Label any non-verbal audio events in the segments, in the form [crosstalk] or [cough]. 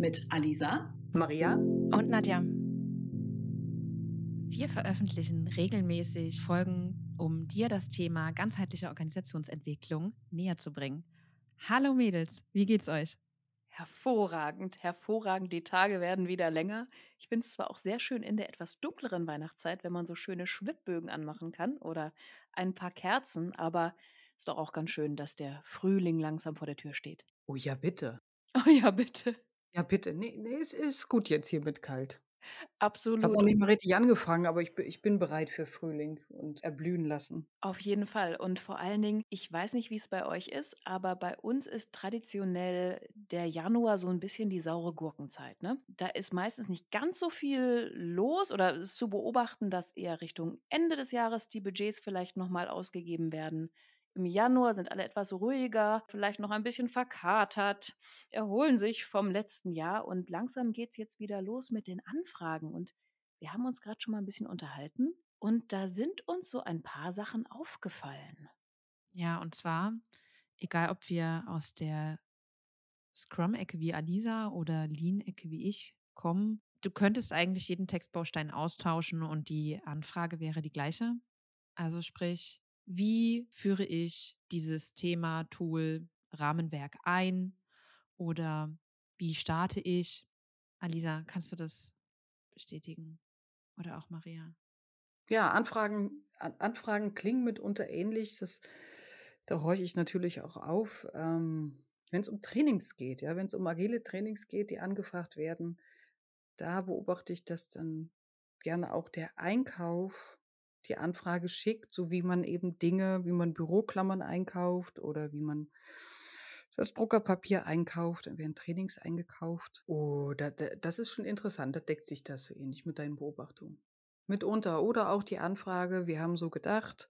Mit Alisa, Maria und Nadja. Wir veröffentlichen regelmäßig Folgen, um dir das Thema ganzheitliche Organisationsentwicklung näher zu bringen. Hallo Mädels, wie geht's euch? Hervorragend, hervorragend. Die Tage werden wieder länger. Ich finde es zwar auch sehr schön in der etwas dunkleren Weihnachtszeit, wenn man so schöne Schwibbögen anmachen kann oder ein paar Kerzen, aber ist doch auch ganz schön, dass der Frühling langsam vor der Tür steht. Oh ja, bitte. Oh ja, bitte. Ja, bitte. Nee, nee, es ist gut jetzt hier mit kalt. Absolut. Ich habe noch nicht mal richtig angefangen, aber ich, ich bin bereit für Frühling und erblühen lassen. Auf jeden Fall. Und vor allen Dingen, ich weiß nicht, wie es bei euch ist, aber bei uns ist traditionell der Januar so ein bisschen die saure Gurkenzeit. Ne? Da ist meistens nicht ganz so viel los oder ist zu beobachten, dass eher Richtung Ende des Jahres die Budgets vielleicht nochmal ausgegeben werden. Im Januar sind alle etwas ruhiger, vielleicht noch ein bisschen verkatert, erholen sich vom letzten Jahr und langsam geht es jetzt wieder los mit den Anfragen. Und wir haben uns gerade schon mal ein bisschen unterhalten und da sind uns so ein paar Sachen aufgefallen. Ja, und zwar, egal ob wir aus der Scrum-Ecke wie Alisa oder Lean-Ecke wie ich kommen, du könntest eigentlich jeden Textbaustein austauschen und die Anfrage wäre die gleiche. Also sprich, wie führe ich dieses Thema Tool Rahmenwerk ein oder wie starte ich? Alisa, kannst du das bestätigen? Oder auch Maria? Ja, Anfragen, Anfragen klingen mitunter ähnlich. Das, da horche ich natürlich auch auf. Ähm, wenn es um Trainings geht, ja, wenn es um agile Trainings geht, die angefragt werden, da beobachte ich, dass dann gerne auch der Einkauf die Anfrage schickt, so wie man eben Dinge, wie man Büroklammern einkauft oder wie man das Druckerpapier einkauft, werden Trainings eingekauft. Oh, da, da, das ist schon interessant, da deckt sich das so ähnlich mit deinen Beobachtungen. Mitunter oder auch die Anfrage, wir haben so gedacht,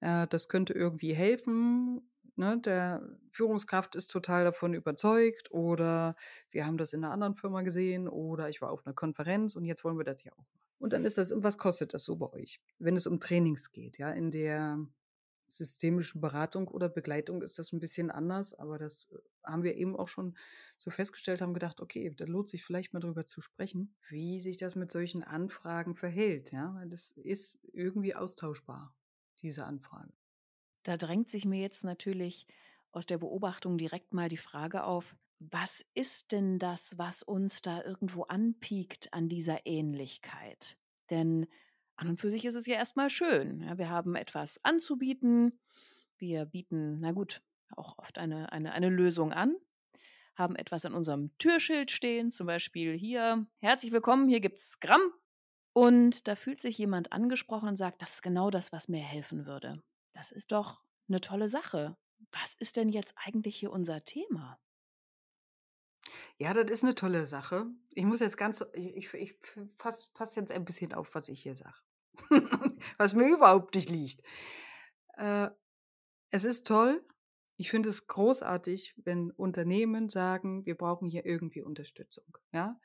äh, das könnte irgendwie helfen. Ne, der Führungskraft ist total davon überzeugt oder wir haben das in einer anderen Firma gesehen oder ich war auf einer Konferenz und jetzt wollen wir das ja auch machen. Und dann ist das, was kostet das so bei euch? Wenn es um Trainings geht, ja, in der systemischen Beratung oder Begleitung ist das ein bisschen anders, aber das äh, haben wir eben auch schon so festgestellt, haben gedacht, okay, da lohnt sich vielleicht mal drüber zu sprechen, wie sich das mit solchen Anfragen verhält, ja, weil das ist irgendwie austauschbar, diese Anfrage. Da drängt sich mir jetzt natürlich aus der Beobachtung direkt mal die Frage auf, was ist denn das, was uns da irgendwo anpiekt an dieser Ähnlichkeit? Denn an und für sich ist es ja erstmal schön. Ja, wir haben etwas anzubieten. Wir bieten, na gut, auch oft eine, eine, eine Lösung an, haben etwas an unserem Türschild stehen, zum Beispiel hier, herzlich willkommen, hier gibt es Gramm. Und da fühlt sich jemand angesprochen und sagt, das ist genau das, was mir helfen würde. Das ist doch eine tolle Sache. Was ist denn jetzt eigentlich hier unser Thema? Ja, das ist eine tolle Sache. Ich muss jetzt ganz, ich, ich fasse pass jetzt ein bisschen auf, was ich hier sage. [laughs] was mir überhaupt nicht liegt. Äh, es ist toll. Ich finde es großartig, wenn Unternehmen sagen, wir brauchen hier irgendwie Unterstützung. Ja,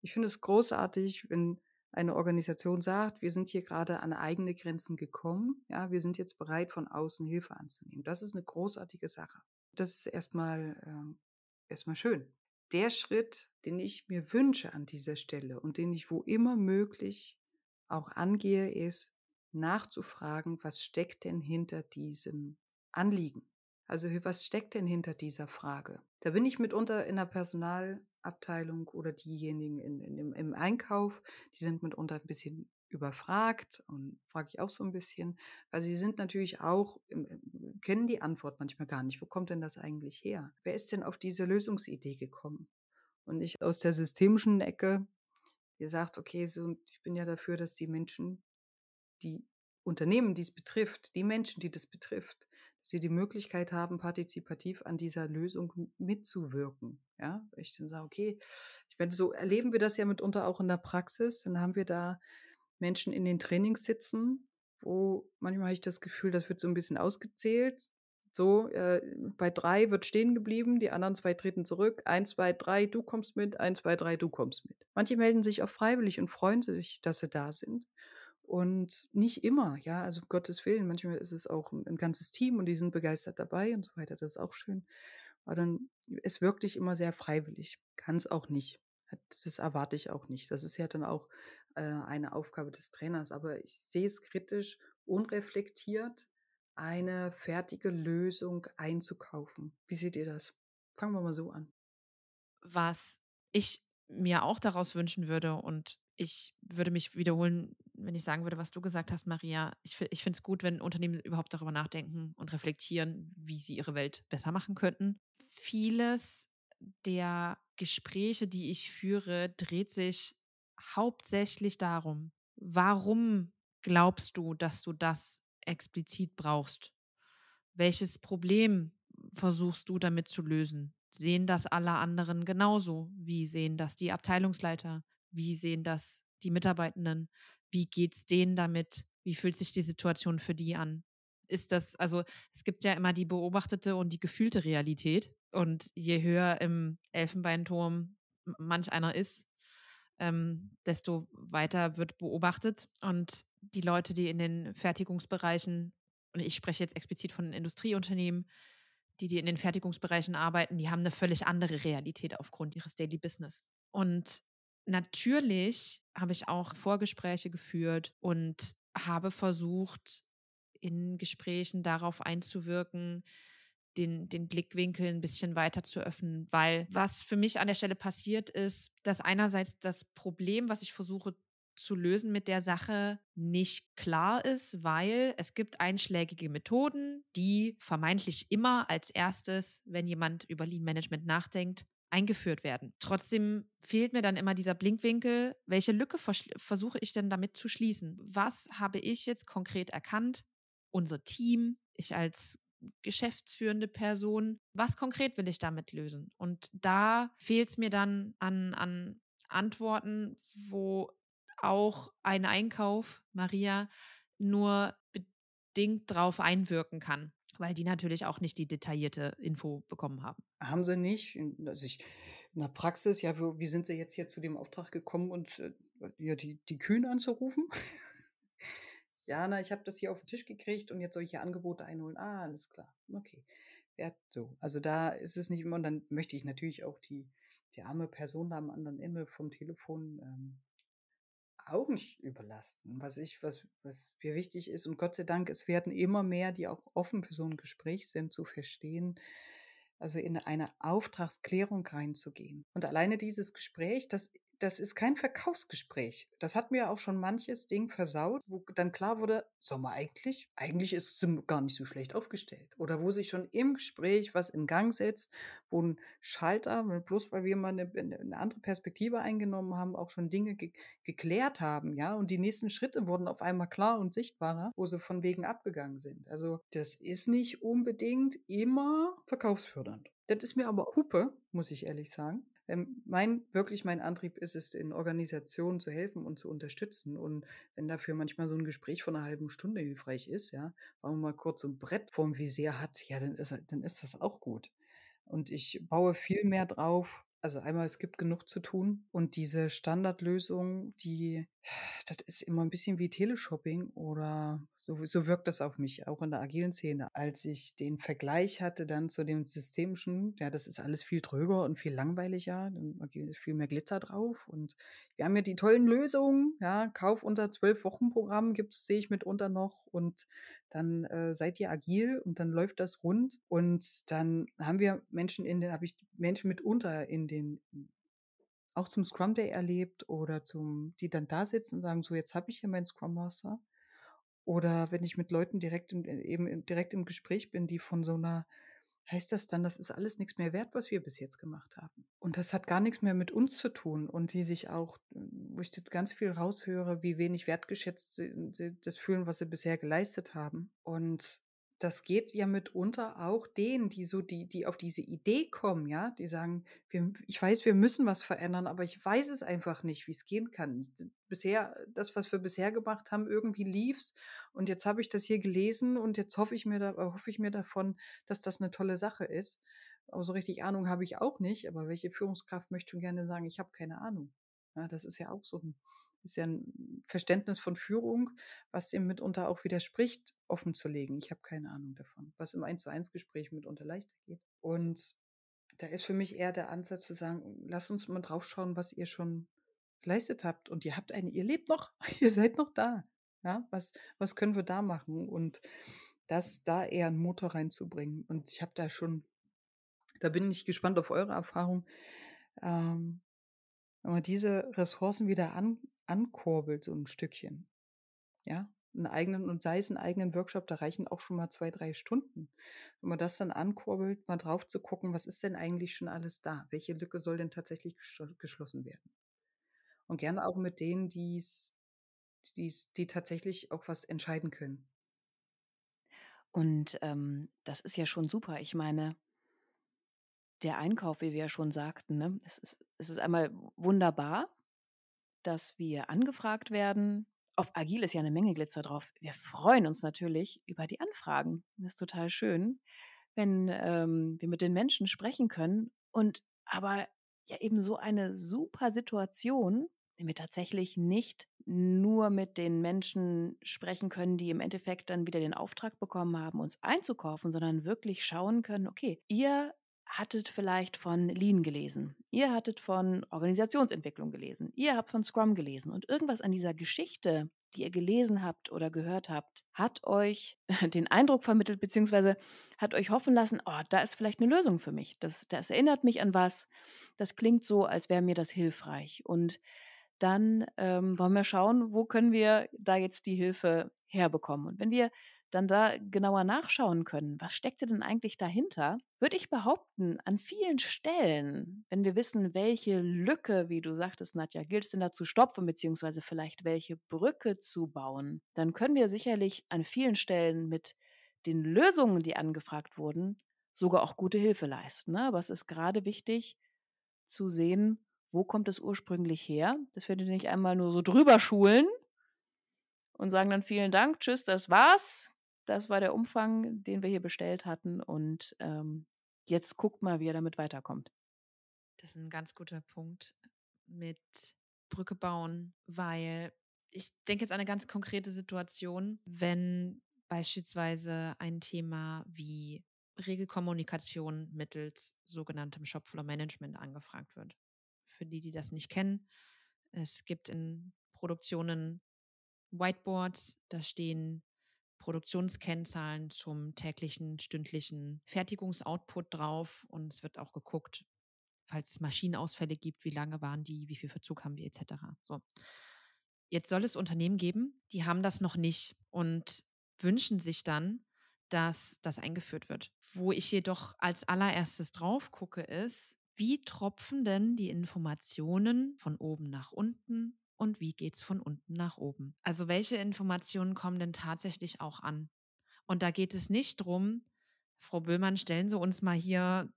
ich finde es großartig, wenn eine Organisation sagt, wir sind hier gerade an eigene Grenzen gekommen. Ja, wir sind jetzt bereit, von außen Hilfe anzunehmen. Das ist eine großartige Sache. Das ist erstmal, äh, erstmal schön der Schritt, den ich mir wünsche an dieser Stelle und den ich wo immer möglich auch angehe, ist nachzufragen, was steckt denn hinter diesem Anliegen? Also was steckt denn hinter dieser Frage? Da bin ich mitunter in der Personalabteilung oder diejenigen in, in, im, im Einkauf, die sind mitunter ein bisschen überfragt und frage ich auch so ein bisschen, weil sie sind natürlich auch, kennen die Antwort manchmal gar nicht. Wo kommt denn das eigentlich her? Wer ist denn auf diese Lösungsidee gekommen? Und ich aus der systemischen Ecke, ihr sagt, okay, so, ich bin ja dafür, dass die Menschen, die Unternehmen, die es betrifft, die Menschen, die das betrifft, sie die Möglichkeit haben, partizipativ an dieser Lösung mitzuwirken. Ja, ich dann sage, okay, ich meine, so erleben wir das ja mitunter auch in der Praxis. Dann haben wir da Menschen in den Trainings sitzen, wo manchmal habe ich das Gefühl, das wird so ein bisschen ausgezählt. So, äh, bei drei wird stehen geblieben, die anderen zwei treten zurück. Eins, zwei, drei, du kommst mit, eins, zwei, drei, du kommst mit. Manche melden sich auch freiwillig und freuen sich, dass sie da sind. Und nicht immer, ja, also um Gottes Willen, manchmal ist es auch ein, ein ganzes Team und die sind begeistert dabei und so weiter, das ist auch schön. Aber dann, es wirkt dich immer sehr freiwillig. Kann es auch nicht. Das erwarte ich auch nicht. Das ist ja dann auch äh, eine Aufgabe des Trainers. Aber ich sehe es kritisch, unreflektiert, eine fertige Lösung einzukaufen. Wie seht ihr das? Fangen wir mal so an. Was ich mir auch daraus wünschen würde und ich würde mich wiederholen, wenn ich sagen würde, was du gesagt hast, Maria. Ich, ich finde es gut, wenn Unternehmen überhaupt darüber nachdenken und reflektieren, wie sie ihre Welt besser machen könnten. Vieles der Gespräche, die ich führe, dreht sich hauptsächlich darum, warum glaubst du, dass du das explizit brauchst? Welches Problem versuchst du damit zu lösen? Sehen das alle anderen genauso? Wie sehen das die Abteilungsleiter? Wie sehen das die Mitarbeitenden? Wie geht es denen damit? Wie fühlt sich die Situation für die an? Ist das, also es gibt ja immer die beobachtete und die gefühlte Realität. Und je höher im Elfenbeinturm manch einer ist, ähm, desto weiter wird beobachtet. Und die Leute, die in den Fertigungsbereichen, und ich spreche jetzt explizit von Industrieunternehmen, die, die in den Fertigungsbereichen arbeiten, die haben eine völlig andere Realität aufgrund ihres Daily Business. Und Natürlich habe ich auch Vorgespräche geführt und habe versucht, in Gesprächen darauf einzuwirken, den, den Blickwinkel ein bisschen weiter zu öffnen, weil was für mich an der Stelle passiert ist, dass einerseits das Problem, was ich versuche zu lösen mit der Sache nicht klar ist, weil es gibt einschlägige Methoden, die vermeintlich immer als erstes, wenn jemand über Lean Management nachdenkt, eingeführt werden. Trotzdem fehlt mir dann immer dieser Blinkwinkel. Welche Lücke vers versuche ich denn damit zu schließen? Was habe ich jetzt konkret erkannt? Unser Team, ich als geschäftsführende Person, was konkret will ich damit lösen? Und da fehlt es mir dann an, an Antworten, wo auch ein Einkauf, Maria, nur bedingt drauf einwirken kann weil die natürlich auch nicht die detaillierte Info bekommen haben. Haben sie nicht. Also ich, in der Praxis, ja, wie, sind sie jetzt hier zu dem Auftrag gekommen und äh, ja, die, die Kühen anzurufen? [laughs] ja, na, ich habe das hier auf den Tisch gekriegt und jetzt soll ich hier Angebote einholen. Ah, alles klar. Okay. Ja, so. Also da ist es nicht immer, und dann möchte ich natürlich auch die, die arme Person da am anderen Ende vom Telefon ähm, auch nicht überlasten. Was ich, was, was mir wichtig ist, und Gott sei Dank, es werden immer mehr, die auch offen für so ein Gespräch sind, zu verstehen, also in eine Auftragsklärung reinzugehen. Und alleine dieses Gespräch, das das ist kein Verkaufsgespräch. Das hat mir auch schon manches Ding versaut, wo dann klar wurde, sag mal eigentlich, eigentlich ist es gar nicht so schlecht aufgestellt. Oder wo sich schon im Gespräch was in Gang setzt, wo ein Schalter, bloß weil wir mal eine, eine andere Perspektive eingenommen haben, auch schon Dinge ge geklärt haben, ja, und die nächsten Schritte wurden auf einmal klar und sichtbarer, wo sie von wegen abgegangen sind. Also das ist nicht unbedingt immer verkaufsfördernd. Das ist mir aber Hupe, muss ich ehrlich sagen. Ähm, mein, wirklich mein Antrieb ist es, in Organisationen zu helfen und zu unterstützen. Und wenn dafür manchmal so ein Gespräch von einer halben Stunde hilfreich ist, ja, weil man mal kurz so ein Brett vorm Visier hat, ja, dann ist, dann ist das auch gut. Und ich baue viel mehr drauf, also einmal, es gibt genug zu tun und diese Standardlösung, die, das ist immer ein bisschen wie Teleshopping oder so, so wirkt das auf mich, auch in der agilen Szene. Als ich den Vergleich hatte dann zu dem systemischen, ja, das ist alles viel tröger und viel langweiliger, dann ist viel mehr Glitzer drauf und wir haben ja die tollen Lösungen, ja, kauf unser Zwölf-Wochen-Programm, gibt's, sehe ich mitunter noch und dann äh, seid ihr agil und dann läuft das rund und dann haben wir Menschen in den, habe ich Menschen mitunter in den auch zum Scrum Day erlebt oder zum, die dann da sitzen und sagen, so jetzt habe ich hier meinen Scrum Master. Oder wenn ich mit Leuten direkt im, eben direkt im Gespräch bin, die von so einer heißt das dann, das ist alles nichts mehr wert, was wir bis jetzt gemacht haben. Und das hat gar nichts mehr mit uns zu tun. Und die sich auch, wo ich ganz viel raushöre, wie wenig wertgeschätzt sie, sie das fühlen, was sie bisher geleistet haben. Und das geht ja mitunter auch denen, die so, die, die auf diese Idee kommen, ja, die sagen, wir, ich weiß, wir müssen was verändern, aber ich weiß es einfach nicht, wie es gehen kann. Bisher, das, was wir bisher gemacht haben, irgendwie lief's und jetzt habe ich das hier gelesen und jetzt hoffe ich mir da, hoffe ich mir davon, dass das eine tolle Sache ist. Aber so richtig Ahnung habe ich auch nicht, aber welche Führungskraft möchte schon gerne sagen, ich habe keine Ahnung. Ja, das ist ja auch so ein ist ja ein Verständnis von Führung, was dem mitunter auch widerspricht, offen zu legen. Ich habe keine Ahnung davon, was im 1 zu 1 Gespräch mitunter leichter geht. Und da ist für mich eher der Ansatz zu sagen, lass uns mal drauf schauen, was ihr schon geleistet habt. Und ihr habt eine, ihr lebt noch, [laughs] ihr seid noch da. Ja, was, was können wir da machen? Und das da eher einen Motor reinzubringen. Und ich habe da schon, da bin ich gespannt auf eure Erfahrung. Ähm, wenn man diese Ressourcen wieder an, ankurbelt, so ein Stückchen. Ja, einen eigenen und sei es einen eigenen Workshop, da reichen auch schon mal zwei, drei Stunden. Wenn man das dann ankurbelt, mal drauf zu gucken, was ist denn eigentlich schon alles da? Welche Lücke soll denn tatsächlich geschlossen werden? Und gerne auch mit denen, die's, die's, die tatsächlich auch was entscheiden können. Und ähm, das ist ja schon super. Ich meine, der Einkauf, wie wir ja schon sagten, ne, es, ist, es ist einmal wunderbar, dass wir angefragt werden. Auf Agil ist ja eine Menge Glitzer drauf. Wir freuen uns natürlich über die Anfragen. Das ist total schön, wenn ähm, wir mit den Menschen sprechen können. Und aber ja eben so eine super Situation, wenn wir tatsächlich nicht nur mit den Menschen sprechen können, die im Endeffekt dann wieder den Auftrag bekommen haben, uns einzukaufen, sondern wirklich schauen können, okay, ihr hattet vielleicht von Lean gelesen, ihr hattet von Organisationsentwicklung gelesen, ihr habt von Scrum gelesen und irgendwas an dieser Geschichte, die ihr gelesen habt oder gehört habt, hat euch [laughs] den Eindruck vermittelt, beziehungsweise hat euch hoffen lassen, oh, da ist vielleicht eine Lösung für mich. Das, das erinnert mich an was. Das klingt so, als wäre mir das hilfreich. Und dann ähm, wollen wir schauen, wo können wir da jetzt die Hilfe herbekommen. Und wenn wir dann da genauer nachschauen können, was steckte denn eigentlich dahinter, würde ich behaupten, an vielen Stellen, wenn wir wissen, welche Lücke, wie du sagtest, Nadja, gilt es denn da zu stopfen, beziehungsweise vielleicht welche Brücke zu bauen, dann können wir sicherlich an vielen Stellen mit den Lösungen, die angefragt wurden, sogar auch gute Hilfe leisten. Ne? Aber es ist gerade wichtig zu sehen, wo kommt es ursprünglich her, dass wir nicht einmal nur so drüber schulen und sagen dann vielen Dank, tschüss, das war's. Das war der Umfang, den wir hier bestellt hatten. Und ähm, jetzt guckt mal, wie er damit weiterkommt. Das ist ein ganz guter Punkt mit Brücke bauen, weil ich denke jetzt an eine ganz konkrete Situation, wenn beispielsweise ein Thema wie Regelkommunikation mittels sogenanntem Shopfloor Management angefragt wird. Für die, die das nicht kennen, es gibt in Produktionen Whiteboards, da stehen Produktionskennzahlen zum täglichen, stündlichen Fertigungsoutput drauf und es wird auch geguckt, falls es Maschinenausfälle gibt, wie lange waren die, wie viel Verzug haben wir etc. So. Jetzt soll es Unternehmen geben, die haben das noch nicht und wünschen sich dann, dass das eingeführt wird. Wo ich jedoch als allererstes drauf gucke, ist, wie tropfen denn die Informationen von oben nach unten und wie geht es von unten nach oben. Also welche Informationen kommen denn tatsächlich auch an? Und da geht es nicht drum, Frau Böhmann, stellen Sie uns mal hier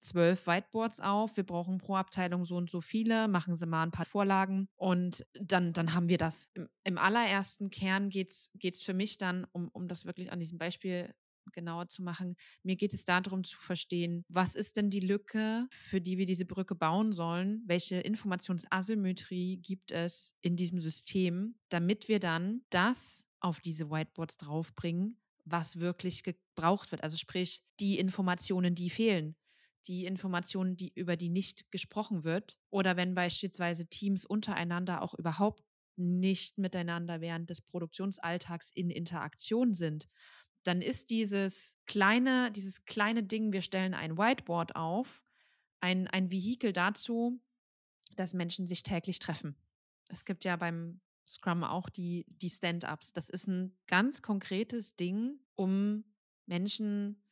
zwölf Whiteboards auf. Wir brauchen pro Abteilung so und so viele. Machen Sie mal ein paar Vorlagen und dann, dann haben wir das. Im, im allerersten Kern geht es für mich dann, um, um das wirklich an diesem Beispiel genauer zu machen. Mir geht es darum zu verstehen, was ist denn die Lücke, für die wir diese Brücke bauen sollen? Welche Informationsasymmetrie gibt es in diesem System, damit wir dann das auf diese Whiteboards draufbringen, was wirklich gebraucht wird? Also sprich, die Informationen, die fehlen die Informationen, die, über die nicht gesprochen wird. Oder wenn beispielsweise Teams untereinander auch überhaupt nicht miteinander während des Produktionsalltags in Interaktion sind, dann ist dieses kleine, dieses kleine Ding, wir stellen ein Whiteboard auf, ein, ein Vehikel dazu, dass Menschen sich täglich treffen. Es gibt ja beim Scrum auch die, die Stand-ups. Das ist ein ganz konkretes Ding, um Menschen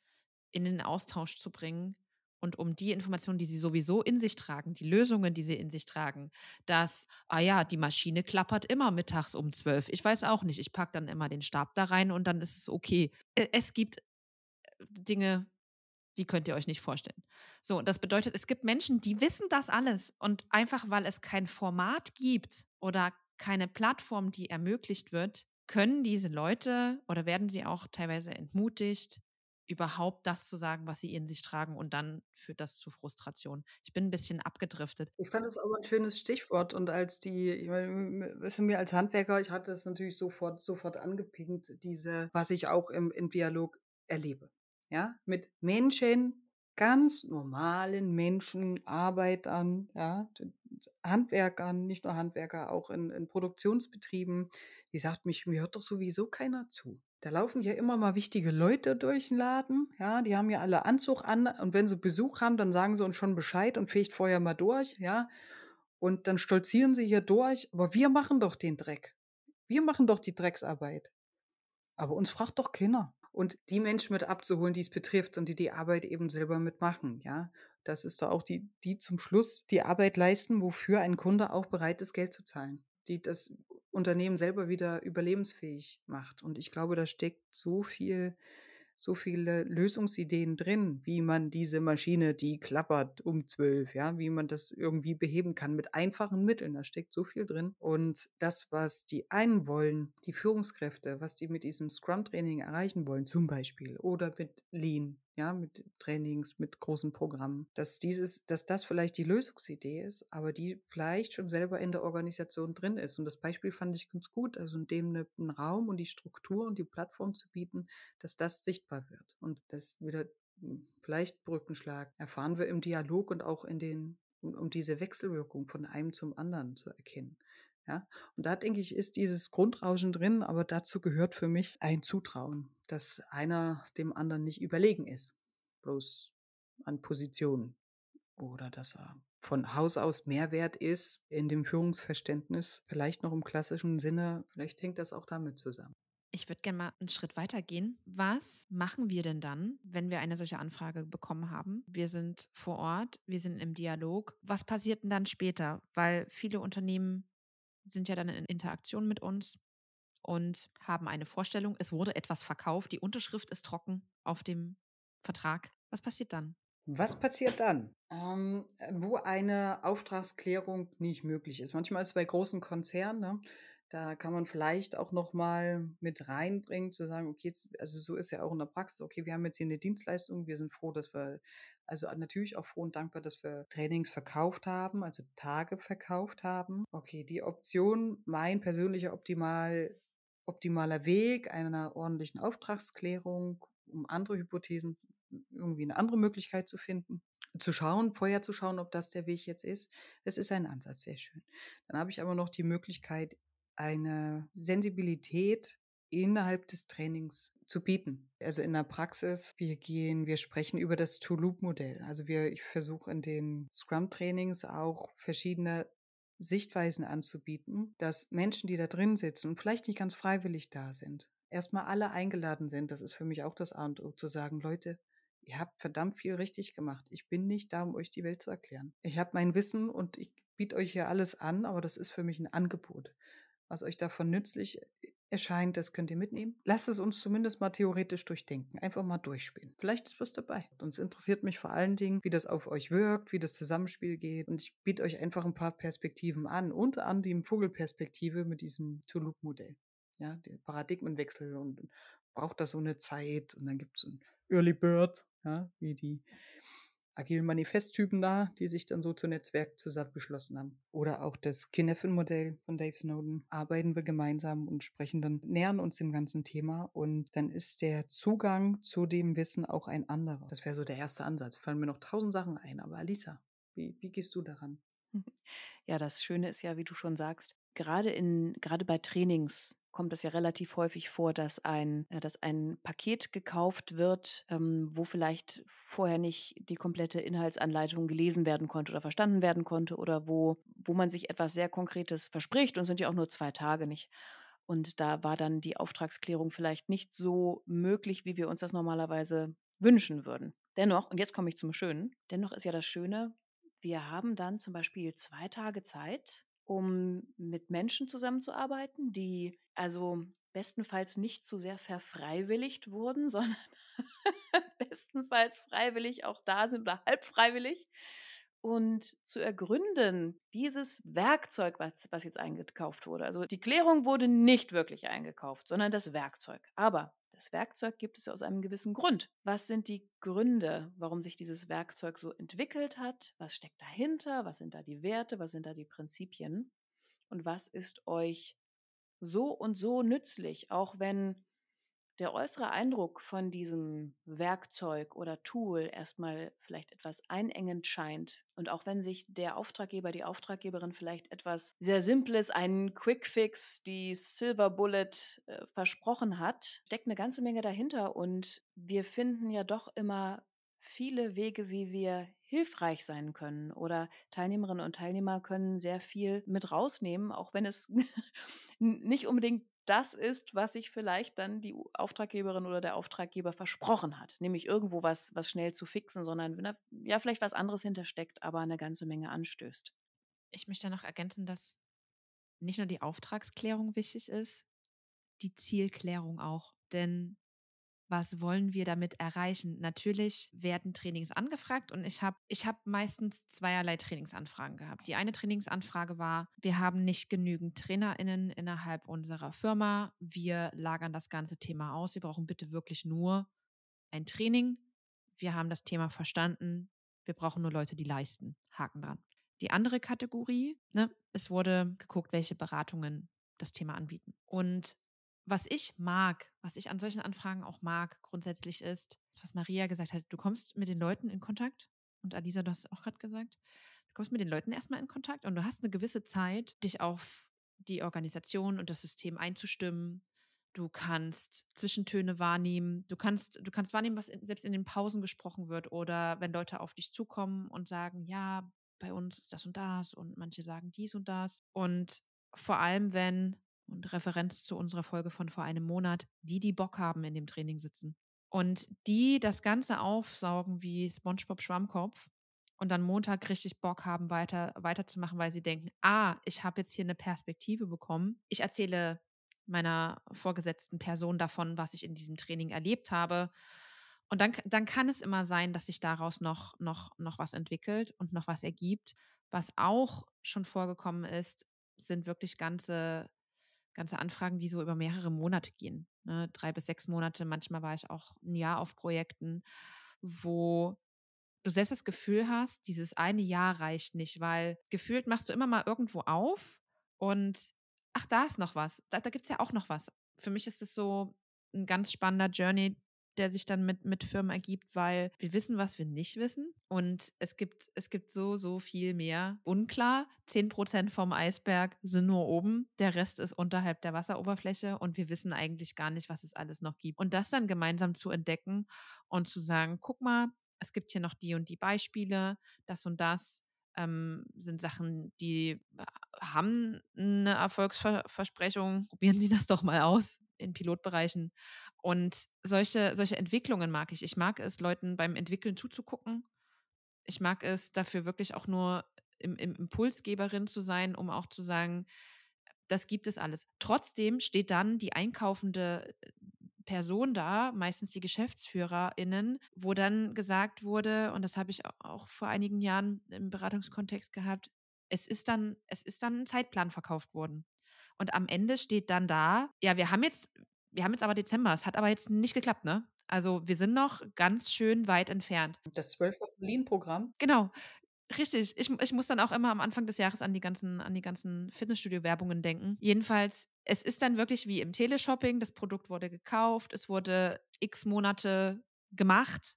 in den Austausch zu bringen, und um die Informationen, die sie sowieso in sich tragen, die Lösungen, die sie in sich tragen, dass, ah ja, die Maschine klappert immer mittags um zwölf. Ich weiß auch nicht, ich packe dann immer den Stab da rein und dann ist es okay. Es gibt äh, Dinge, die könnt ihr euch nicht vorstellen. So, das bedeutet, es gibt Menschen, die wissen das alles und einfach weil es kein Format gibt oder keine Plattform, die ermöglicht wird, können diese Leute oder werden sie auch teilweise entmutigt, überhaupt das zu sagen, was sie in sich tragen und dann führt das zu Frustration. Ich bin ein bisschen abgedriftet. Ich fand das aber ein schönes Stichwort und als die, ich meine, wissen wir als Handwerker, ich hatte es natürlich sofort, sofort angepinkt, diese, was ich auch im, im Dialog erlebe. Ja, mit Menschen ganz normalen Menschen, Arbeitern, ja, Handwerkern, nicht nur Handwerker, auch in, in Produktionsbetrieben, die sagt mich, mir hört doch sowieso keiner zu. Da laufen ja immer mal wichtige Leute durch den Laden, ja, die haben ja alle Anzug an und wenn sie Besuch haben, dann sagen sie uns schon Bescheid und fegt vorher mal durch, ja. Und dann stolzieren sie hier durch, aber wir machen doch den Dreck. Wir machen doch die Drecksarbeit. Aber uns fragt doch keiner und die Menschen mit abzuholen, die es betrifft und die die Arbeit eben selber mitmachen, ja. Das ist da auch die, die zum Schluss die Arbeit leisten, wofür ein Kunde auch bereit ist, Geld zu zahlen. Die das Unternehmen selber wieder überlebensfähig macht. Und ich glaube, da steckt so viel so viele Lösungsideen drin, wie man diese Maschine, die klappert um zwölf, ja, wie man das irgendwie beheben kann mit einfachen Mitteln. Da steckt so viel drin. Und das, was die einen wollen, die Führungskräfte, was die mit diesem Scrum-Training erreichen wollen, zum Beispiel, oder mit Lean, ja, mit Trainings, mit großen Programmen, dass dieses, dass das vielleicht die Lösungsidee ist, aber die vielleicht schon selber in der Organisation drin ist. Und das Beispiel fand ich ganz gut, also in dem ne, einen Raum und die Struktur und die Plattform zu bieten, dass das sichtbar wird und das wieder hm, vielleicht Brückenschlag erfahren wir im Dialog und auch in den um, um diese Wechselwirkung von einem zum anderen zu erkennen. Ja, und da denke ich, ist dieses Grundrauschen drin, aber dazu gehört für mich ein Zutrauen, dass einer dem anderen nicht überlegen ist, bloß an Positionen oder dass er von Haus aus Mehrwert ist in dem Führungsverständnis, vielleicht noch im klassischen Sinne, vielleicht hängt das auch damit zusammen. Ich würde gerne mal einen Schritt weiter gehen. Was machen wir denn dann, wenn wir eine solche Anfrage bekommen haben? Wir sind vor Ort, wir sind im Dialog. Was passiert denn dann später? Weil viele Unternehmen sind ja dann in Interaktion mit uns und haben eine Vorstellung, es wurde etwas verkauft, die Unterschrift ist trocken auf dem Vertrag. Was passiert dann? Was passiert dann? Ähm, wo eine Auftragsklärung nicht möglich ist. Manchmal ist es bei großen Konzernen, ne, da kann man vielleicht auch noch mal mit reinbringen, zu sagen, okay, jetzt, also so ist ja auch in der Praxis, okay, wir haben jetzt hier eine Dienstleistung, wir sind froh, dass wir, also natürlich auch froh und dankbar, dass wir Trainings verkauft haben, also Tage verkauft haben. Okay, die Option, mein persönlicher optimal, optimaler Weg einer ordentlichen Auftragsklärung, um andere Hypothesen, irgendwie eine andere Möglichkeit zu finden, zu schauen, vorher zu schauen, ob das der Weg jetzt ist. Das ist ein Ansatz, sehr schön. Dann habe ich aber noch die Möglichkeit, eine Sensibilität innerhalb des Trainings zu bieten. Also in der Praxis, wir gehen, wir sprechen über das Two-Loop-Modell. Also wir, ich versuche in den Scrum-Trainings auch verschiedene Sichtweisen anzubieten, dass Menschen, die da drin sitzen und vielleicht nicht ganz freiwillig da sind, erstmal alle eingeladen sind. Das ist für mich auch das A und O, zu sagen, Leute, ihr habt verdammt viel richtig gemacht. Ich bin nicht da, um euch die Welt zu erklären. Ich habe mein Wissen und ich biete euch hier alles an, aber das ist für mich ein Angebot was euch davon nützlich erscheint, das könnt ihr mitnehmen. Lasst es uns zumindest mal theoretisch durchdenken. Einfach mal durchspielen. Vielleicht ist was dabei. Und es interessiert mich vor allen Dingen, wie das auf euch wirkt, wie das Zusammenspiel geht. Und ich biete euch einfach ein paar Perspektiven an. Unter anderem Vogelperspektive mit diesem Two-Loop-Modell. Ja, der Paradigmenwechsel und braucht das so eine Zeit. Und dann gibt es ein Early Bird, ja, wie die agilen Manifesttypen da, die sich dann so zu Netzwerk zusammengeschlossen haben. Oder auch das Kinefen-Modell von Dave Snowden. Arbeiten wir gemeinsam und sprechen dann, nähern uns dem ganzen Thema und dann ist der Zugang zu dem Wissen auch ein anderer. Das wäre so der erste Ansatz. Fallen mir noch tausend Sachen ein, aber Alisa, wie, wie gehst du daran? [laughs] Ja, das Schöne ist ja, wie du schon sagst, gerade in, gerade bei Trainings kommt es ja relativ häufig vor, dass ein, äh, dass ein Paket gekauft wird, ähm, wo vielleicht vorher nicht die komplette Inhaltsanleitung gelesen werden konnte oder verstanden werden konnte oder wo, wo man sich etwas sehr Konkretes verspricht und sind ja auch nur zwei Tage nicht. Und da war dann die Auftragsklärung vielleicht nicht so möglich, wie wir uns das normalerweise wünschen würden. Dennoch, und jetzt komme ich zum Schönen, dennoch ist ja das Schöne, wir haben dann zum Beispiel zwei Tage Zeit, um mit Menschen zusammenzuarbeiten, die also bestenfalls nicht zu sehr verfreiwilligt wurden, [laughs] sondern bestenfalls freiwillig auch da sind oder halb freiwillig. Und zu ergründen, dieses Werkzeug, was, was jetzt eingekauft wurde, also die Klärung wurde nicht wirklich eingekauft, sondern das Werkzeug. Aber das Werkzeug gibt es aus einem gewissen Grund. Was sind die Gründe, warum sich dieses Werkzeug so entwickelt hat? Was steckt dahinter? Was sind da die Werte? Was sind da die Prinzipien? Und was ist euch so und so nützlich, auch wenn der äußere Eindruck von diesem Werkzeug oder Tool erstmal vielleicht etwas einengend scheint und auch wenn sich der Auftraggeber, die Auftraggeberin vielleicht etwas sehr Simples, einen Quickfix, die Silver Bullet äh, versprochen hat, steckt eine ganze Menge dahinter und wir finden ja doch immer viele Wege, wie wir hilfreich sein können. Oder Teilnehmerinnen und Teilnehmer können sehr viel mit rausnehmen, auch wenn es [laughs] nicht unbedingt das ist, was sich vielleicht dann die Auftraggeberin oder der Auftraggeber versprochen hat. Nämlich irgendwo was, was schnell zu fixen, sondern wenn da ja vielleicht was anderes hintersteckt, aber eine ganze Menge anstößt. Ich möchte noch ergänzen, dass nicht nur die Auftragsklärung wichtig ist, die Zielklärung auch. Denn was wollen wir damit erreichen? Natürlich werden Trainings angefragt und ich habe ich hab meistens zweierlei Trainingsanfragen gehabt. Die eine Trainingsanfrage war, wir haben nicht genügend Trainerinnen innerhalb unserer Firma. Wir lagern das ganze Thema aus. Wir brauchen bitte wirklich nur ein Training. Wir haben das Thema verstanden. Wir brauchen nur Leute, die leisten. Haken dran. Die andere Kategorie, ne, es wurde geguckt, welche Beratungen das Thema anbieten. Und was ich mag, was ich an solchen Anfragen auch mag, grundsätzlich ist, was Maria gesagt hat, du kommst mit den Leuten in Kontakt. Und Alisa, du hast es auch gerade gesagt. Du kommst mit den Leuten erstmal in Kontakt und du hast eine gewisse Zeit, dich auf die Organisation und das System einzustimmen. Du kannst Zwischentöne wahrnehmen. Du kannst, du kannst wahrnehmen, was selbst in den Pausen gesprochen wird oder wenn Leute auf dich zukommen und sagen, ja, bei uns ist das und das und manche sagen dies und das. Und vor allem, wenn und Referenz zu unserer Folge von vor einem Monat, die, die Bock haben, in dem Training sitzen. Und die das Ganze aufsaugen wie SpongeBob Schwammkopf und dann Montag richtig Bock haben, weiter, weiterzumachen, weil sie denken, ah, ich habe jetzt hier eine Perspektive bekommen. Ich erzähle meiner vorgesetzten Person davon, was ich in diesem Training erlebt habe. Und dann, dann kann es immer sein, dass sich daraus noch, noch, noch was entwickelt und noch was ergibt. Was auch schon vorgekommen ist, sind wirklich ganze ganze Anfragen, die so über mehrere Monate gehen. Ne? Drei bis sechs Monate. Manchmal war ich auch ein Jahr auf Projekten, wo du selbst das Gefühl hast, dieses eine Jahr reicht nicht, weil gefühlt machst du immer mal irgendwo auf und ach, da ist noch was. Da, da gibt es ja auch noch was. Für mich ist es so ein ganz spannender Journey, der sich dann mit, mit Firmen ergibt, weil wir wissen, was wir nicht wissen. Und es gibt, es gibt so, so viel mehr. Unklar, 10% vom Eisberg sind nur oben, der Rest ist unterhalb der Wasseroberfläche und wir wissen eigentlich gar nicht, was es alles noch gibt. Und das dann gemeinsam zu entdecken und zu sagen, guck mal, es gibt hier noch die und die Beispiele, das und das. Ähm, sind Sachen, die äh, haben eine Erfolgsversprechung. Probieren Sie das doch mal aus in Pilotbereichen. Und solche, solche Entwicklungen mag ich. Ich mag es, Leuten beim Entwickeln zuzugucken. Ich mag es, dafür wirklich auch nur im, im Impulsgeberin zu sein, um auch zu sagen, das gibt es alles. Trotzdem steht dann die einkaufende äh, Person da, meistens die GeschäftsführerInnen, wo dann gesagt wurde, und das habe ich auch vor einigen Jahren im Beratungskontext gehabt, es ist dann, es ist dann ein Zeitplan verkauft worden. Und am Ende steht dann da, ja, wir haben jetzt, wir haben jetzt aber Dezember, es hat aber jetzt nicht geklappt, ne? Also wir sind noch ganz schön weit entfernt. Das zwölf Wochen Lean-Programm? Genau. Richtig. Ich, ich muss dann auch immer am Anfang des Jahres an die ganzen, an die ganzen Fitnessstudio-Werbungen denken. Jedenfalls, es ist dann wirklich wie im Teleshopping. Das Produkt wurde gekauft, es wurde x Monate gemacht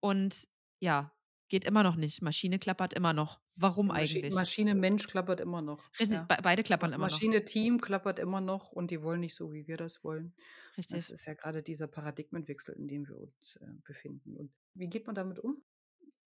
und ja, geht immer noch nicht. Maschine klappert immer noch. Warum Maschi eigentlich? Maschine Mensch klappert immer noch. Richtig, Ja. be beide klappern immer noch. Maschine Team klappert immer noch und die wollen nicht so, wie wir das wollen. Das Richtig. ist ja gerade dieser Paradigmenwechsel, in dem wir uns äh, befinden. Und wie geht man damit um?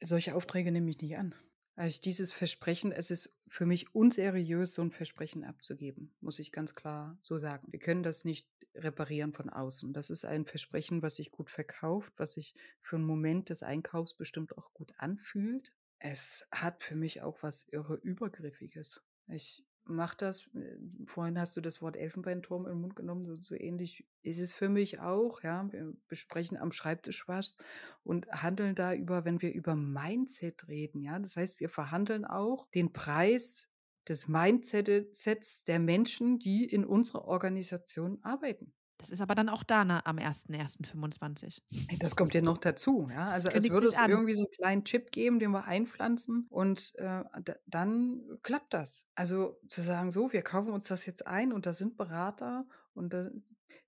Solche Aufträge nehme ich nicht an. Also dieses Versprechen, es ist für mich unseriös, so ein Versprechen abzugeben, muss ich ganz klar so sagen. Wir können das nicht reparieren von außen. Das ist ein Versprechen, was sich gut verkauft, was sich für einen Moment des Einkaufs bestimmt auch gut anfühlt. Es hat für mich auch was irre Übergriffiges. Ich mache das, äh, vorhin hast du das Wort Elfenbeinturm im Mund genommen, so, so ähnlich ist es für mich auch, ja. Wir besprechen am Schreibtisch was und handeln da über, wenn wir über Mindset reden, ja. Das heißt, wir verhandeln auch den Preis des Mindsets der Menschen, die in unserer Organisation arbeiten. Das ist aber dann auch da ne, am 1.1.25. Ey, Das kommt ja noch dazu, ja. Also als würde es an. irgendwie so einen kleinen Chip geben, den wir einpflanzen und äh, da, dann klappt das. Also zu sagen, so, wir kaufen uns das jetzt ein und da sind Berater und da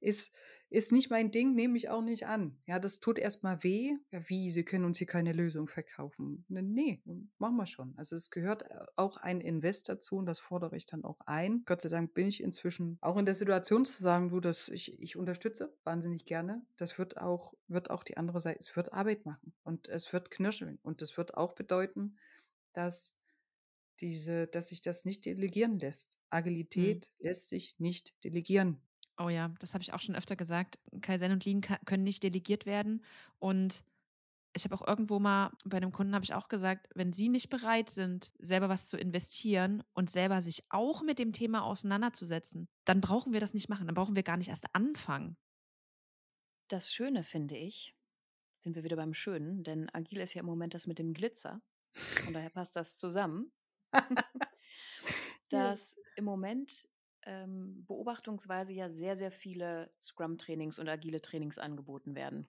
ist, ist nicht mein Ding, nehme ich auch nicht an. Ja, das tut erstmal weh. Ja, wie, Sie können uns hier keine Lösung verkaufen. Ne, nee, machen wir schon. Also es gehört äh, auch ein Invest dazu und das fordere ich dann auch ein. Gott sei Dank bin ich inzwischen auch in der Situation zu sagen, du, das, ich, ich unterstütze wahnsinnig gerne. Das wird auch, wird auch die andere Seite, es wird Arbeit machen und es wird knirscheln. Und das wird auch bedeuten, dass diese, dass sich das nicht delegieren lässt. Mhm. Agilität lässt sich nicht delegieren. Oh ja, das habe ich auch schon öfter gesagt. Kaizen und Lean können nicht delegiert werden. Und ich habe auch irgendwo mal bei einem Kunden habe ich auch gesagt, wenn sie nicht bereit sind, selber was zu investieren und selber sich auch mit dem Thema auseinanderzusetzen, dann brauchen wir das nicht machen. Dann brauchen wir gar nicht erst anfangen. Das Schöne finde ich, sind wir wieder beim Schönen, denn agil ist ja im Moment das mit dem Glitzer. Von daher passt das zusammen. [laughs] dass im Moment ähm, beobachtungsweise ja sehr, sehr viele Scrum-Trainings und agile Trainings angeboten werden.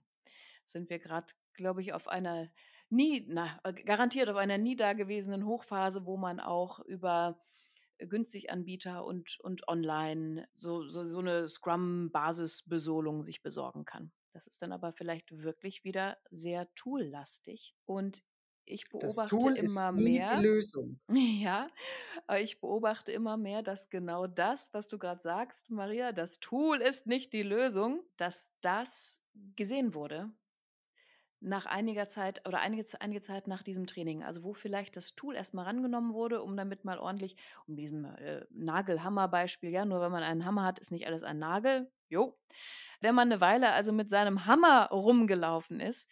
Sind wir gerade, glaube ich, auf einer nie, na, äh, garantiert auf einer nie dagewesenen Hochphase, wo man auch über günstig Anbieter und, und online so, so, so eine Scrum-Basisbesolung sich besorgen kann. Das ist dann aber vielleicht wirklich wieder sehr toollastig. Und ich Das beobachte Tool ist immer nie die mehr, Lösung. [laughs] ja, aber ich beobachte immer mehr, dass genau das, was du gerade sagst, Maria, das Tool ist nicht die Lösung, dass das gesehen wurde nach einiger Zeit oder einige, einige Zeit nach diesem Training. Also wo vielleicht das Tool erstmal rangenommen wurde, um damit mal ordentlich, um diesem äh, Nagelhammer-Beispiel, ja, nur wenn man einen Hammer hat, ist nicht alles ein Nagel. Jo. Wenn man eine Weile also mit seinem Hammer rumgelaufen ist,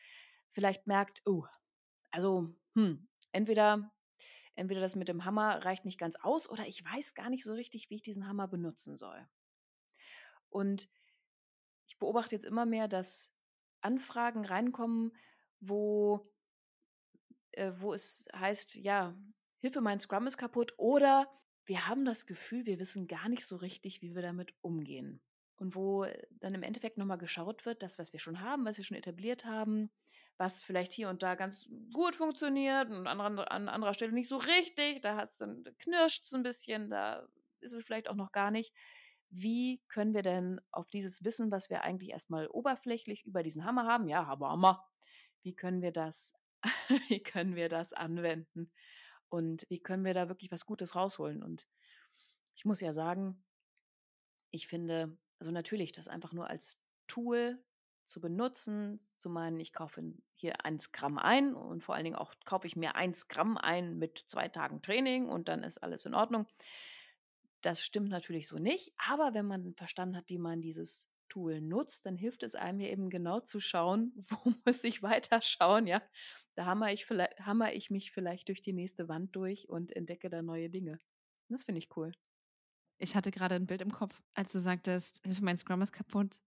vielleicht merkt, oh, also, hm, entweder, entweder das mit dem Hammer reicht nicht ganz aus oder ich weiß gar nicht so richtig, wie ich diesen Hammer benutzen soll. Und ich beobachte jetzt immer mehr, dass Anfragen reinkommen, wo, äh, wo es heißt, ja, Hilfe, mein Scrum ist kaputt oder wir haben das Gefühl, wir wissen gar nicht so richtig, wie wir damit umgehen. Und wo dann im Endeffekt nochmal geschaut wird, das, was wir schon haben, was wir schon etabliert haben, was vielleicht hier und da ganz gut funktioniert und an, an anderer Stelle nicht so richtig, da knirscht es ein bisschen, da ist es vielleicht auch noch gar nicht. Wie können wir denn auf dieses Wissen, was wir eigentlich erstmal oberflächlich über diesen Hammer haben, ja, Hammer, Hammer, wie können wir das, [laughs] wie können wir das anwenden? Und wie können wir da wirklich was Gutes rausholen? Und ich muss ja sagen, ich finde, also natürlich, das einfach nur als Tool zu benutzen, zu meinen, ich kaufe hier 1 Gramm ein und vor allen Dingen auch kaufe ich mir 1 Gramm ein mit zwei Tagen Training und dann ist alles in Ordnung. Das stimmt natürlich so nicht, aber wenn man verstanden hat, wie man dieses Tool nutzt, dann hilft es einem ja eben genau zu schauen, [laughs] wo muss ich weiter schauen, ja. Da hammer ich, vielleicht, hammer ich mich vielleicht durch die nächste Wand durch und entdecke da neue Dinge. Das finde ich cool. Ich hatte gerade ein Bild im Kopf, als du sagtest, Hilfe, mein Scrum ist kaputt.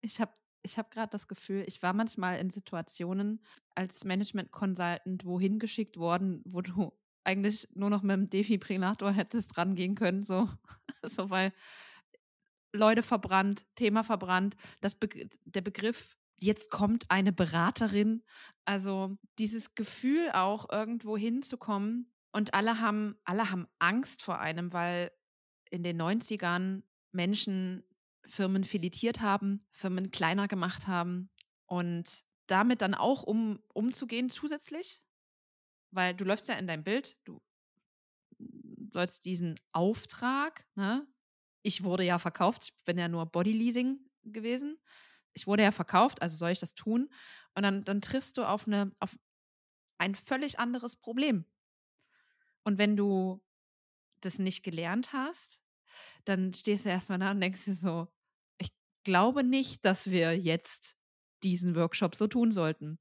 Ich [laughs] habe ich hab gerade das Gefühl, ich war manchmal in Situationen als Management-Consultant wohin geschickt worden, wo du eigentlich nur noch mit dem Defibrillator hättest rangehen können, so, [laughs] so weil Leute verbrannt, Thema verbrannt, das Be der Begriff, jetzt kommt eine Beraterin, also dieses Gefühl auch irgendwo hinzukommen und alle haben, alle haben Angst vor einem, weil in den 90ern Menschen Firmen filetiert haben, Firmen kleiner gemacht haben und damit dann auch um, umzugehen zusätzlich, weil du läufst ja in dein Bild, du sollst diesen Auftrag, ne? Ich wurde ja verkauft, ich bin ja nur Bodyleasing gewesen. Ich wurde ja verkauft, also soll ich das tun? Und dann, dann triffst du auf, eine, auf ein völlig anderes Problem. Und wenn du das nicht gelernt hast, dann stehst du erstmal da und denkst dir so, ich glaube nicht, dass wir jetzt diesen Workshop so tun sollten.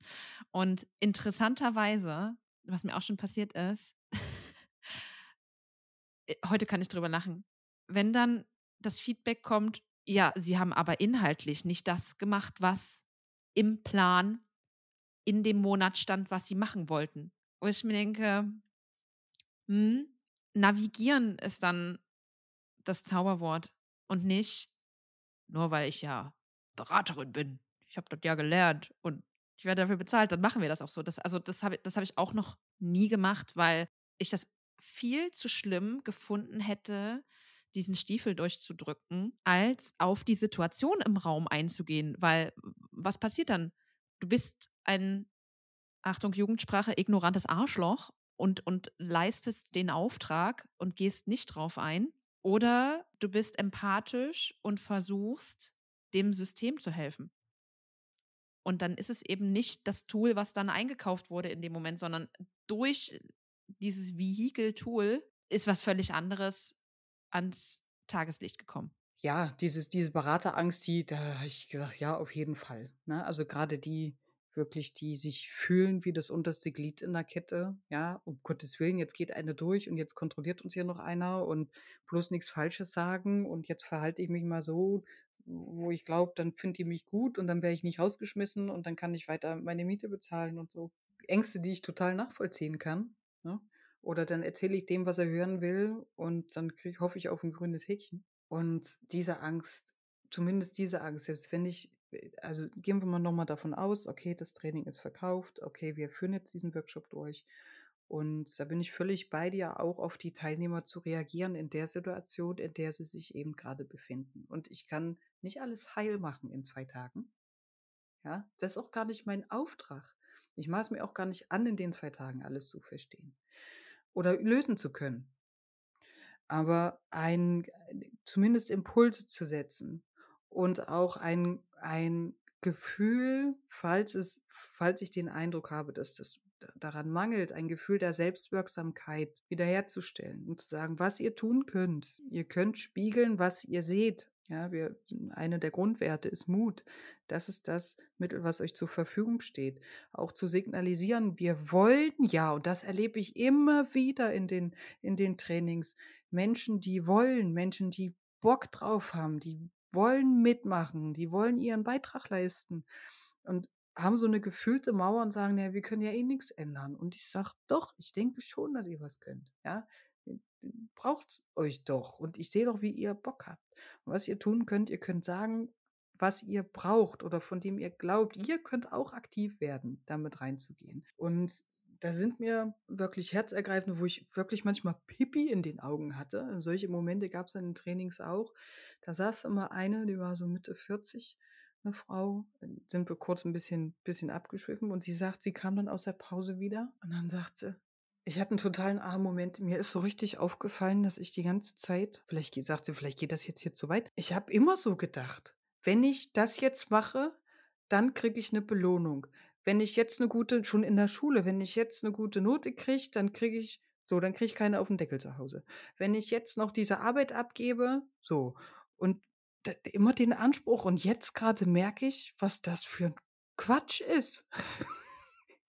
Und interessanterweise, was mir auch schon passiert ist, äh, heute kann ich drüber lachen, wenn dann das Feedback kommt, ja, sie haben aber inhaltlich nicht das gemacht, was im Plan in dem Monat stand, was sie machen wollten. Wo ich mir denke, hm, navigieren ist dann das Zauberwort und nicht nur weil ich ja Beraterin bin. Ich habe das ja gelernt und ich werde dafür bezahlt, dann machen wir das auch so. Das, also das habe das hab ich auch noch nie gemacht, weil ich das viel zu schlimm gefunden hätte, diesen Stiefel durchzudrücken, als auf die Situation im Raum einzugehen. Weil was passiert dann? Du bist ein, Achtung, Jugendsprache, ignorantes Arschloch und, und leistest den Auftrag und gehst nicht drauf ein. Oder du bist empathisch und versuchst, dem System zu helfen. Und dann ist es eben nicht das Tool, was dann eingekauft wurde in dem Moment, sondern durch dieses Vehikel-Tool ist was völlig anderes ans Tageslicht gekommen. Ja, dieses, diese Beraterangst, die, da habe ich gesagt, ja, auf jeden Fall. Ne? Also gerade die wirklich, die sich fühlen wie das unterste Glied in der Kette. Ja, um Gottes Willen, jetzt geht eine durch und jetzt kontrolliert uns hier noch einer und bloß nichts Falsches sagen und jetzt verhalte ich mich mal so, wo ich glaube, dann findet ihr mich gut und dann wäre ich nicht rausgeschmissen und dann kann ich weiter meine Miete bezahlen und so. Ängste, die ich total nachvollziehen kann. Ne? Oder dann erzähle ich dem, was er hören will und dann krieg, hoffe ich auf ein grünes Häkchen. Und diese Angst, zumindest diese Angst, selbst wenn ich, also gehen wir mal nochmal davon aus, okay, das Training ist verkauft, okay, wir führen jetzt diesen Workshop durch. Und da bin ich völlig bei dir, auch auf die Teilnehmer zu reagieren in der Situation, in der sie sich eben gerade befinden. Und ich kann nicht alles heil machen in zwei Tagen. Ja, das ist auch gar nicht mein Auftrag. Ich maß mir auch gar nicht an, in den zwei Tagen alles zu verstehen oder lösen zu können. Aber ein, zumindest Impulse zu setzen und auch ein, ein Gefühl, falls es, falls ich den Eindruck habe, dass das daran mangelt, ein Gefühl der Selbstwirksamkeit wiederherzustellen und zu sagen, was ihr tun könnt. Ihr könnt spiegeln, was ihr seht. Ja, wir, eine der Grundwerte ist Mut. Das ist das Mittel, was euch zur Verfügung steht. Auch zu signalisieren, wir wollen ja, und das erlebe ich immer wieder in den, in den Trainings, Menschen, die wollen, Menschen, die Bock drauf haben, die wollen mitmachen, die wollen ihren Beitrag leisten. Und haben so eine gefühlte Mauer und sagen, ja, wir können ja eh nichts ändern. Und ich sage, doch, ich denke schon, dass ihr was könnt. Ja, braucht euch doch. Und ich sehe doch, wie ihr Bock habt. Und was ihr tun könnt, ihr könnt sagen, was ihr braucht oder von dem ihr glaubt. Ihr könnt auch aktiv werden, damit reinzugehen. Und da sind mir wirklich herzergreifende, wo ich wirklich manchmal Pipi in den Augen hatte. Solche Momente gab es in den Trainings auch. Da saß immer eine, die war so Mitte 40, eine Frau, sind wir kurz ein bisschen, bisschen abgeschwiffen und sie sagt, sie kam dann aus der Pause wieder und dann sagt sie, ich hatte einen totalen Aha-Moment. Mir ist so richtig aufgefallen, dass ich die ganze Zeit, vielleicht sagt sie, vielleicht geht das jetzt hier zu weit. Ich habe immer so gedacht, wenn ich das jetzt mache, dann kriege ich eine Belohnung. Wenn ich jetzt eine gute, schon in der Schule, wenn ich jetzt eine gute Note kriege, dann kriege ich, so, dann kriege ich keine auf den Deckel zu Hause. Wenn ich jetzt noch diese Arbeit abgebe, so. Und immer den Anspruch. Und jetzt gerade merke ich, was das für ein Quatsch ist. [laughs]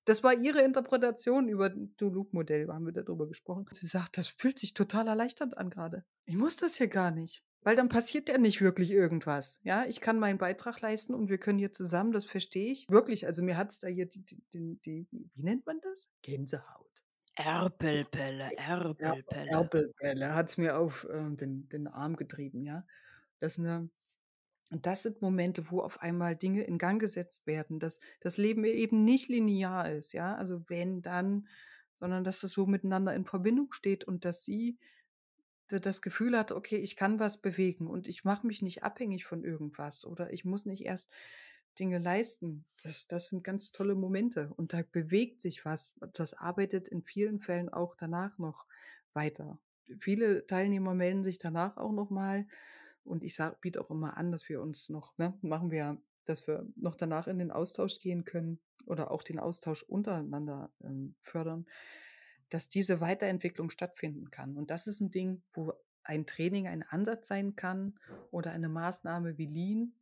Das war ihre Interpretation über Duluth-Modell, haben wir darüber gesprochen. Sie sagt, das fühlt sich total erleichternd an gerade. Ich muss das hier gar nicht. Weil dann passiert ja nicht wirklich irgendwas. Ja, ich kann meinen Beitrag leisten und wir können hier zusammen, das verstehe ich. Wirklich, also mir hat es da hier die, die, die, wie nennt man das? Gänsehaut. Erpelpelle, Erpelpelle. Erpelpelle hat es mir auf äh, den, den Arm getrieben, ja. Das ist eine und das sind Momente, wo auf einmal Dinge in Gang gesetzt werden, dass das Leben eben nicht linear ist, ja, also wenn dann, sondern dass das so miteinander in Verbindung steht und dass sie das Gefühl hat, okay, ich kann was bewegen und ich mache mich nicht abhängig von irgendwas oder ich muss nicht erst Dinge leisten. Das, das sind ganz tolle Momente und da bewegt sich was. Das arbeitet in vielen Fällen auch danach noch weiter. Viele Teilnehmer melden sich danach auch noch mal und ich biete auch immer an, dass wir uns noch, ne, machen wir, dass wir noch danach in den Austausch gehen können oder auch den Austausch untereinander ähm, fördern, dass diese Weiterentwicklung stattfinden kann. Und das ist ein Ding, wo ein Training ein Ansatz sein kann oder eine Maßnahme wie Lean,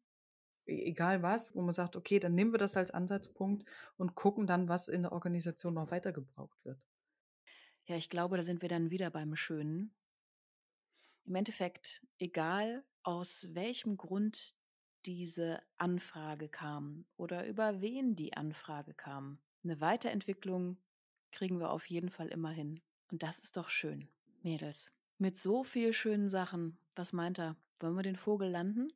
e-, egal was, wo man sagt, okay, dann nehmen wir das als Ansatzpunkt und gucken dann, was in der Organisation noch weiter gebraucht wird. Ja, ich glaube, da sind wir dann wieder beim Schönen. Im Endeffekt, egal aus welchem Grund diese Anfrage kam oder über wen die Anfrage kam. Eine Weiterentwicklung kriegen wir auf jeden Fall immer hin. Und das ist doch schön. Mädels, mit so viel schönen Sachen, was meint er? Wollen wir den Vogel landen?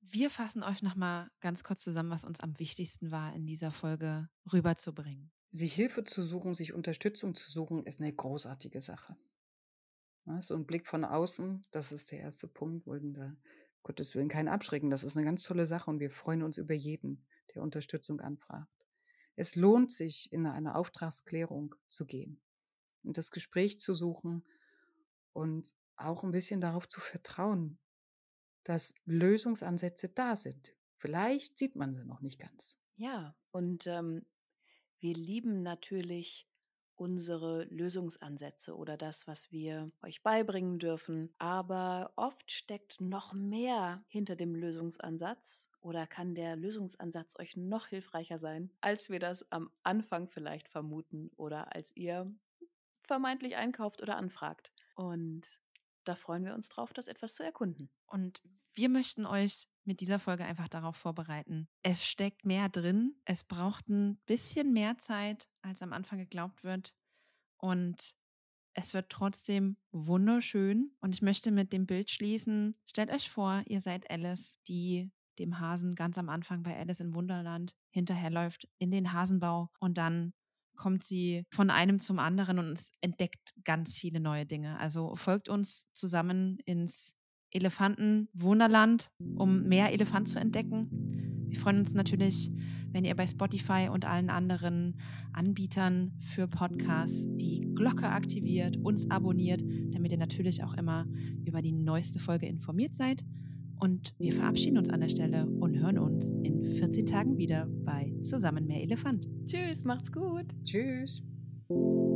Wir fassen euch nochmal ganz kurz zusammen, was uns am wichtigsten war, in dieser Folge rüberzubringen. Sich Hilfe zu suchen, sich Unterstützung zu suchen, ist eine großartige Sache. So ein Blick von außen, das ist der erste Punkt. Wollen da Gottes Willen keinen abschrecken. Das ist eine ganz tolle Sache und wir freuen uns über jeden, der Unterstützung anfragt. Es lohnt sich, in eine Auftragsklärung zu gehen und das Gespräch zu suchen und auch ein bisschen darauf zu vertrauen, dass Lösungsansätze da sind. Vielleicht sieht man sie noch nicht ganz. Ja, und ähm, wir lieben natürlich unsere Lösungsansätze oder das, was wir euch beibringen dürfen. Aber oft steckt noch mehr hinter dem Lösungsansatz oder kann der Lösungsansatz euch noch hilfreicher sein, als wir das am Anfang vielleicht vermuten oder als ihr vermeintlich einkauft oder anfragt. Und da freuen wir uns drauf, das etwas zu erkunden. Und wir möchten euch mit dieser Folge einfach darauf vorbereiten. Es steckt mehr drin. Es braucht ein bisschen mehr Zeit, als am Anfang geglaubt wird. Und es wird trotzdem wunderschön. Und ich möchte mit dem Bild schließen. Stellt euch vor, ihr seid Alice, die dem Hasen ganz am Anfang bei Alice in Wunderland hinterherläuft in den Hasenbau und dann kommt sie von einem zum anderen und entdeckt ganz viele neue Dinge. Also folgt uns zusammen ins Elefantenwunderland, um mehr Elefant zu entdecken. Wir freuen uns natürlich, wenn ihr bei Spotify und allen anderen Anbietern für Podcasts die Glocke aktiviert, uns abonniert, damit ihr natürlich auch immer über die neueste Folge informiert seid. Und wir verabschieden uns an der Stelle und hören uns in 14 Tagen wieder bei Zusammen mehr Elefant. Tschüss, macht's gut. Tschüss. Tschüss.